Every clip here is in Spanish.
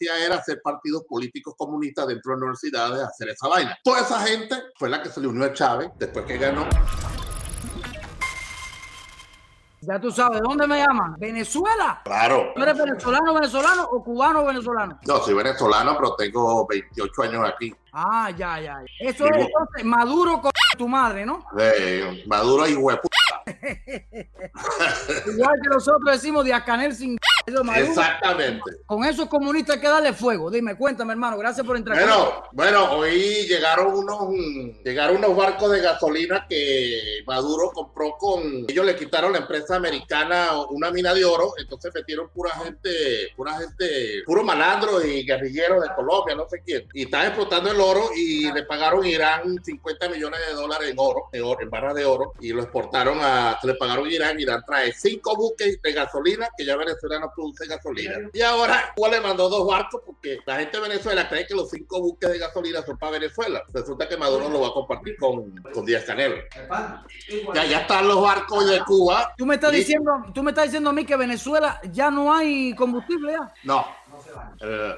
hacía era hacer partidos políticos comunistas dentro de universidades, hacer esa vaina. Toda esa gente fue la que se le unió a Chávez después que ganó. Ya tú sabes, ¿dónde me llaman? ¿Venezuela? Claro. ¿Tú eres venezolano, venezolano o cubano, venezolano? No, soy venezolano, pero tengo 28 años aquí. Ah, ya, ya. Eso es entonces Maduro con tu madre, ¿no? Maduro y huepu. Igual que nosotros decimos de Acanel sin Exactamente. Con esos comunistas hay que darle fuego. Dime, cuéntame, hermano. Gracias por entrar. Bueno, bueno, hoy llegaron unos, llegaron unos barcos de gasolina que Maduro compró con. Ellos le quitaron la empresa americana una mina de oro, entonces metieron pura gente, pura gente, puro malandro y guerrilleros de Colombia, no sé quién. Y están explotando el oro y le pagaron Irán 50 millones de dólares en oro, en, oro, en barras de oro, y lo exportaron a. Se le pagaron Irán. Irán trae cinco buques de gasolina que ya Venezuela no produce gasolina. Y ahora Cuba le mandó dos barcos porque la gente de Venezuela cree que los cinco buques de gasolina son para Venezuela. Resulta que Maduro lo va a compartir con, con Díaz Canel. Ya, ya están los barcos de Cuba. Tú me estás diciendo, tú me estás diciendo a mí que Venezuela ya no hay combustible ya. No. Eh,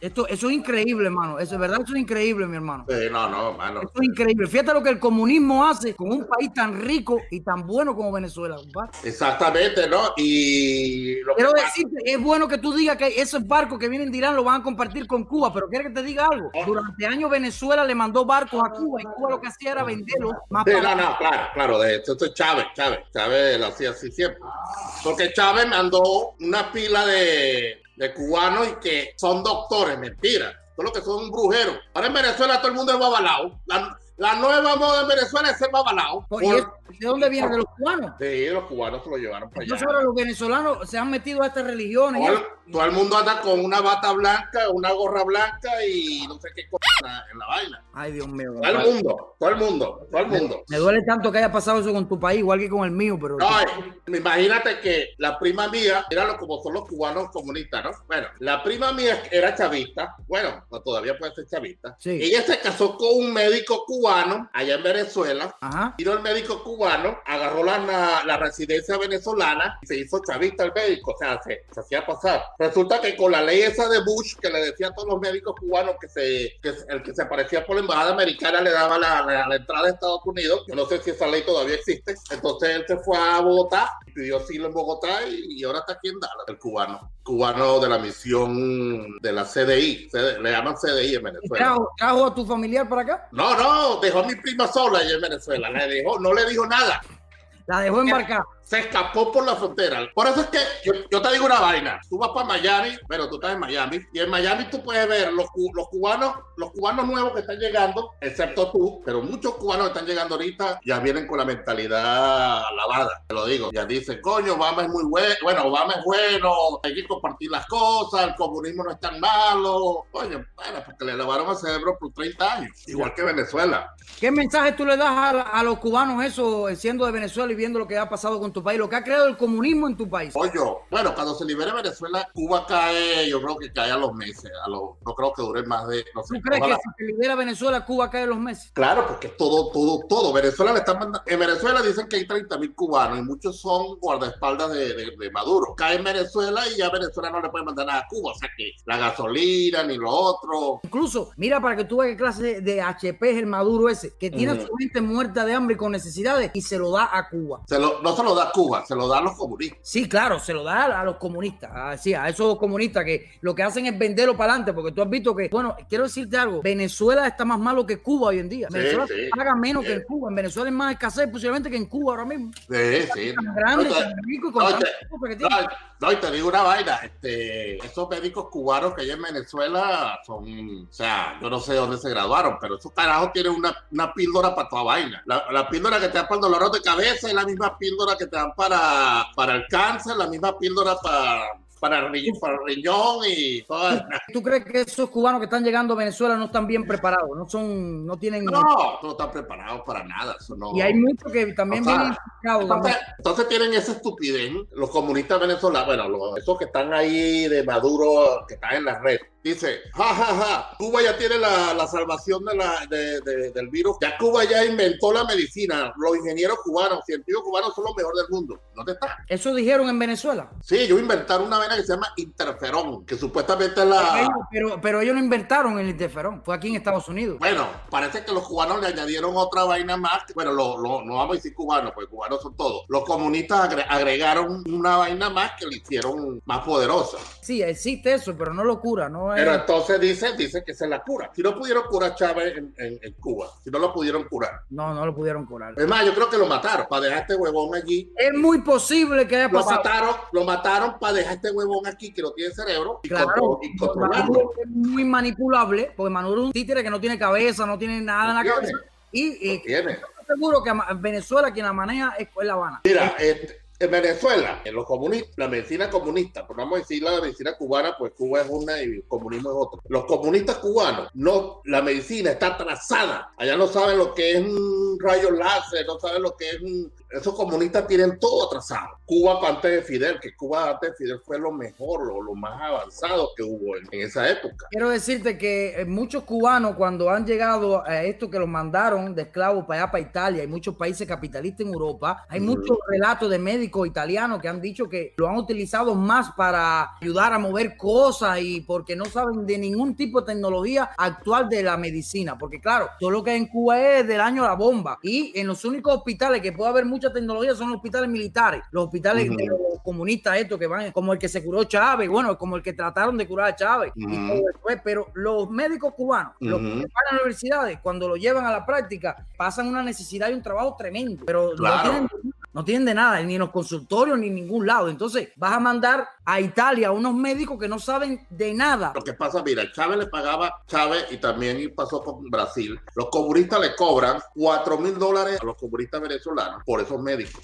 esto, eso es increíble, hermano. Eso es verdad, eso es increíble, mi hermano. no, no, hermano. Eso es increíble. Fíjate lo que el comunismo hace con un país tan rico y tan bueno como Venezuela. compadre. Exactamente, ¿no? Y lo Quiero decirte, es bueno que tú digas que esos barcos que vienen de Irán lo van a compartir con Cuba, pero quiero que te diga algo. Durante años Venezuela le mandó barcos a Cuba y Cuba lo que hacía era venderlos. Más sí, no, no, claro, claro. De hecho, esto es Chávez, Chávez. Chávez lo hacía así siempre. Porque Chávez mandó una pila de de cubanos y que son doctores, mentira. Son los que son brujeros. Ahora en Venezuela todo el mundo es babalao. La, la nueva moda en Venezuela es ser babalao. ¿De dónde viene? ¿De los cubanos? Sí, los cubanos se lo llevaron para allá. Entonces ahora los venezolanos se han metido a estas religiones. Todo, el mundo anda con una bata blanca, una gorra blanca y no sé qué cosa en la vaina. Ay, Dios mío. Todo el mundo, todo el mundo, todo el mundo. Me duele tanto que haya pasado eso con tu país, igual que con el mío, pero... No, imagínate que la prima mía, era como son los cubanos comunistas, ¿no? Bueno, la prima mía era chavista, bueno, todavía puede ser chavista. Sí. Ella se casó con un médico cubano allá en Venezuela. Ajá. Vino el médico cubano, agarró la, la, residencia venezolana y se hizo chavista el médico, o sea, se, hacía pasar. Resulta que con la ley esa de Bush que le decía a todos los médicos cubanos que, se, que el que se aparecía por la embajada americana le daba la, la, entrada de Estados Unidos. Yo no sé si esa ley todavía existe. Entonces él se fue a Bogotá, pidió asilo en Bogotá y, ahora está aquí en Dallas, el cubano. Cubano de la misión de la CDI, le llaman CDI en Venezuela. ¿Trajo, a tu familiar para acá? No, no, dejó a mi prima sola allá en Venezuela. Le dejó, no le dijo nada. La dejó embarcar se escapó por la frontera. Por eso es que yo, te digo una vaina. Tú vas para Miami, pero tú estás en Miami, y en Miami tú puedes ver los, los cubanos, los cubanos nuevos que están llegando, excepto tú, pero muchos cubanos que están llegando ahorita ya vienen con la mentalidad lavada. Te lo digo. Ya dicen, coño, Obama es muy bueno, bueno, Obama es bueno, hay que compartir las cosas, el comunismo no es tan malo. Coño, bueno, porque le lavaron el cerebro por 30 años, igual que Venezuela. ¿Qué mensaje tú le das a, a los cubanos eso, siendo de Venezuela y viendo lo que ha pasado con tu país, lo que ha creado el comunismo en tu país. Oye, bueno, cuando se libere Venezuela, Cuba cae, yo creo que cae a los meses, a los, no creo que dure más de, no sé. ¿Tú crees que si se libera Venezuela, Cuba cae a los meses? Claro, porque todo, todo, todo. Venezuela le están mandando, en Venezuela dicen que hay 30 mil cubanos y muchos son guardaespaldas de, de, Maduro. Cae en Venezuela y ya Venezuela no le puede mandar nada a Cuba, o sea que la gasolina ni lo otro. Incluso, mira para que tú veas qué clase de HP es el Maduro ese, que tiene a su gente muerta de hambre y con necesidades y se lo da a Cuba. Se lo, no se lo da a Cuba, se lo da a los comunistas. Sí, claro, se lo da a los comunistas, así, a esos comunistas que lo que hacen es venderlo para adelante, porque tú has visto que, bueno, quiero decirte algo, Venezuela está más malo que Cuba hoy en día. Venezuela paga menos que en Cuba. En Venezuela es más escasez posiblemente que en Cuba ahora mismo. Sí, sí. No, y te, no, y te digo una vaina, este, esos médicos cubanos que hay en Venezuela son, o sea, yo no sé dónde se graduaron, pero esos carajos tienen una, una píldora para toda vaina. La, la píldora que te dan para el dolor de cabeza es la misma píldora que te dan para para el cáncer, la misma píldora para, para el, riñón y todo. ¿Tú crees que esos cubanos que están llegando a Venezuela no están bien preparados? No son, no tienen. No, no están preparados para nada. Y hay muchos que también vienen. Entonces, entonces, tienen esa estupidez, los comunistas venezolanos, bueno, esos que están ahí de Maduro, que están en la red Dice, ja, ja, ja, Cuba ya tiene la, la salvación de la, de, del virus. Ya Cuba ya inventó la medicina. Los ingenieros cubanos, científicos cubanos son los mejores del mundo. ¿Dónde está? ¿Eso dijeron en Venezuela? Sí, ellos inventaron una vaina que se llama interferón, que supuestamente es la... Pero, pero ellos no inventaron el interferón, fue aquí en Estados Unidos. Bueno, parece que los cubanos le añadieron otra vaina más. Bueno, lo, lo, no vamos a decir cubanos, porque cubanos son todos. Los comunistas agregaron una vaina más que le hicieron más poderosa. Sí, existe eso, pero no lo cura, ¿no? Pero entonces dice, dice que se la cura. Si no pudieron curar a Chávez en, Cuba, si no lo pudieron curar. No, no lo pudieron curar. Es más, yo creo que lo mataron para dejar este huevón allí. Es muy posible que haya pasado. Lo mataron, lo mataron para dejar este huevón aquí que no tiene cerebro y, claro, controlarlo. Es muy manipulable, porque Maduro es un títere que no tiene cabeza, no tiene nada en la cabeza. Y, y tiene. seguro que Venezuela quien la maneja es La Habana. Mira, este, en Venezuela, en los comunistas, la medicina comunista, por vamos a decir la medicina cubana, pues Cuba es una y el comunismo es otra. Los comunistas cubanos, no, la medicina está atrasada. Allá no saben lo que es un rayo láser, no saben lo que es un esos comunistas tienen todo atrasado. Cuba antes de Fidel, que Cuba antes de Fidel fue lo mejor, lo, más avanzado que hubo en, esa época. Quiero decirte que eh, muchos cubanos cuando han llegado a esto que los mandaron de esclavos para allá, para Italia, y muchos países capitalistas en Europa, hay muchos relatos de médicos italianos que han dicho que lo han utilizado más para ayudar a mover cosas y porque no saben de ningún tipo de tecnología actual de la medicina. Porque claro, todo lo que hay en Cuba es del año la bomba. Y en los únicos hospitales que puede haber mucho mucha tecnología son los hospitales militares, los hospitales de los comunistas estos que van, como el que se curó Chávez, bueno, como el que trataron de curar a Chávez, pero los médicos cubanos, los que van a las universidades, cuando lo llevan a la práctica, pasan una necesidad y un trabajo tremendo, pero no tienen no tienen de nada, ni en los consultorios, ni en ningún lado. Entonces, vas a mandar a Italia a unos médicos que no saben de nada. Lo que pasa, mira, Chávez le pagaba, Chávez y también pasó por Brasil. Los comunistas le cobran 4 mil dólares a los comunistas venezolanos por esos médicos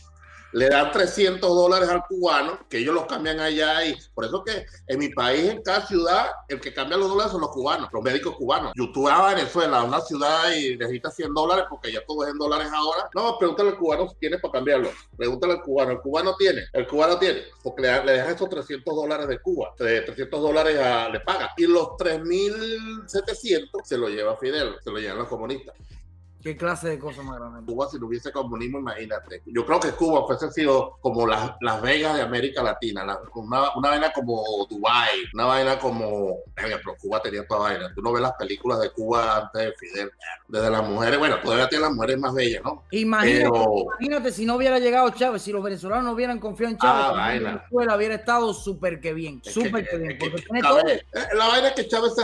le dan 300 dólares al cubano, que ellos los cambian allá y por eso que en mi país, en cada ciudad, el que cambia los dólares son los cubanos, los médicos cubanos. Yo a Venezuela, una ciudad y necesitas 100 dólares porque ya todo es en dólares ahora. No, pregúntale al cubano si tiene para cambiarlo. Pregúntale al cubano, el cubano tiene, el cubano tiene, porque le, le deja esos 300 dólares de Cuba, 300 dólares le paga. Y los 3.700 se lo lleva Fidel, se lo llevan los comunistas. ¿Qué clase de cosas más grandes? Cuba, si no hubiese comunismo, imagínate. Yo creo que Cuba fuese sido como las, las Vegas de América Latina, una, una, vaina como Dubai, una vaina como. Pero Cuba tenía toda vaina. Tú no ves las películas de Cuba antes de Fidel. Desde las mujeres, bueno, todavía tiene las mujeres más bellas, ¿no? Imagínate, si no hubiera llegado Chávez, si los venezolanos no hubieran confiado en Chávez, ah, Venezuela hubiera estado súper que bien. Súper que, bien. Eh, la vaina es que Chávez se.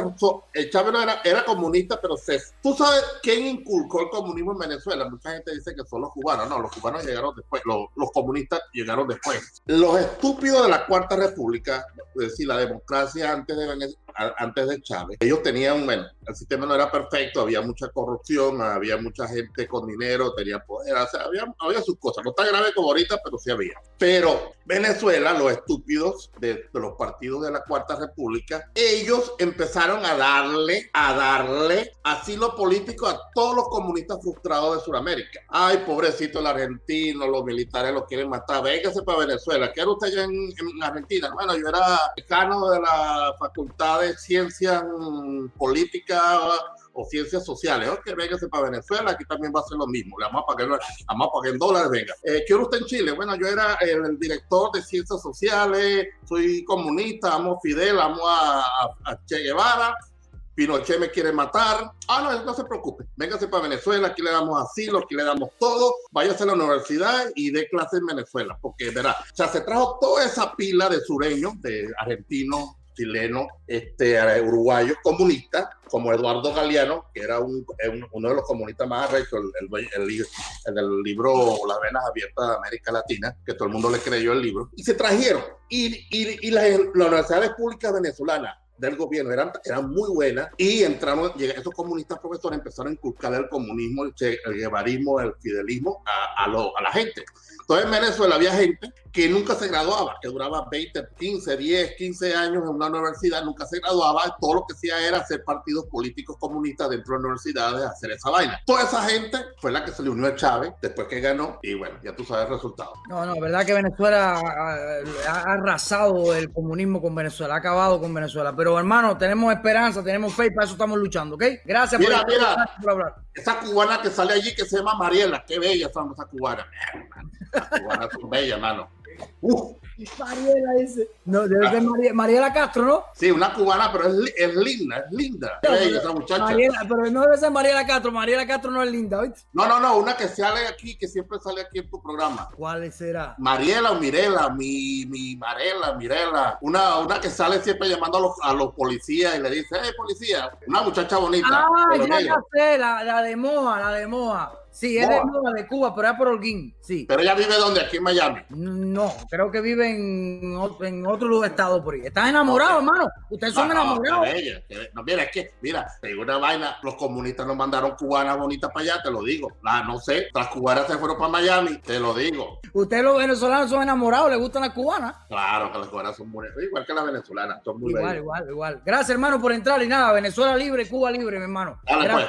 Eh, Chávez no era, era comunista, pero se, tú sabes quién inculcó el comunismo en Venezuela. Mucha gente dice que son los cubanos. No, los cubanos llegaron después, los, comunistas llegaron después. Los estúpidos de la Cuarta República, es decir, la democracia antes de, antes de Chávez, ellos tenían, bueno, el sistema no era perfecto, había mucha corrupción, había mucha gente con dinero, tenía poder, o sea, había, había sus cosas. No tan grave como ahorita, pero sí había. Pero Venezuela, los estúpidos de, de los partidos de la Cuarta República, ellos empezaron a darle, a darle asilo político a todos los comunistas frustrado de Sudamérica. Ay, pobrecito el argentino, los militares lo quieren matar. Véngase para Venezuela. ¿Qué era usted allá en, Argentina? Bueno, yo era decano de la Facultad de Ciencias Políticas o Ciencias Sociales. Ok, véngase para Venezuela, aquí también va a ser lo mismo. Le vamos a pagar, vamos a pagar en dólares, venga. Eh, ¿Qué usted en Chile? Bueno, yo era el, director de Ciencias Sociales, soy comunista, amo a Fidel, amo a Che Guevara Pinochet me quiere matar. Ah, no, no se preocupe. Véngase para Venezuela, aquí le damos asilo, aquí le damos todo. Váyase a la universidad y dé clases en Venezuela, porque verá, o sea, se trajo toda esa pila de sureños, de argentinos, chilenos, este, uruguayos, comunistas, como Eduardo Galeano, que era un, uno de los comunistas más arrechos, el, el, el, libro Las venas abiertas de América Latina, que todo el mundo le creyó el libro, y se trajeron. Y, y, y las, las universidades públicas venezolanas del gobierno eran, eran muy buenas y entramos, esos comunistas profesores empezaron a inculcar el comunismo, el, el guevarismo, el fidelismo a, a, a la gente. Entonces en Venezuela había gente que nunca se graduaba, que duraba 20, 15, 10, 15 años en una universidad, nunca se graduaba, todo lo que hacía era hacer partidos políticos comunistas dentro de universidades, hacer esa vaina. Toda esa gente fue la que se le unió a Chávez después que ganó y bueno, ya tú sabes el resultado. No, no, verdad que Venezuela ha, arrasado el comunismo con Venezuela, ha acabado con Venezuela, pero Pero hermano, tenemos esperanza, tenemos fe y para eso estamos luchando, ¿ok? Gracias mira, por, mira, por hablar. Esa cubana que sale allí que se llama Mariela, qué bella son esas cubanas. Las cubanas son bellas, hermano. Uf. Mariela dice. No, debe ser María, Mariela Castro, ¿no? Sí, una cubana, pero es, es linda, es linda. esa muchacha. Mariela, pero no debe ser Mariela Castro. Mariela Castro no es linda, ¿oíste? No, no, no, una que sale aquí, que siempre sale aquí en tu programa. ¿Cuál será? Mariela o Mirela, mi, mi Marela, Mirela. Una, una que sale siempre llamando a los, a los policías y le dice, hey, policía, una muchacha bonita. Ah, ya, ya sé, la, la de Moa, la de Moa. Sí, es de, de Cuba, pero es por Holguín, sí. ¿Pero ella vive dónde? ¿Aquí en Miami? No, creo que vive en, en otro estado por ahí. ¿Estás enamorado, hermano? Ustedes son enamorados. No, mira, es que, mira, una vaina, los comunistas nos mandaron cubanas bonitas para allá, te lo digo. La, no sé, las cubanas se fueron para Miami, te lo digo. ¿Ustedes los venezolanos son enamorados? ¿Les gustan las cubanas? Claro que las cubanas son muy igual que las venezolanas, son muy Igual, igual, igual. Gracias, hermano, por entrar y nada, Venezuela libre, Cuba libre, mi hermano. Dale, pues.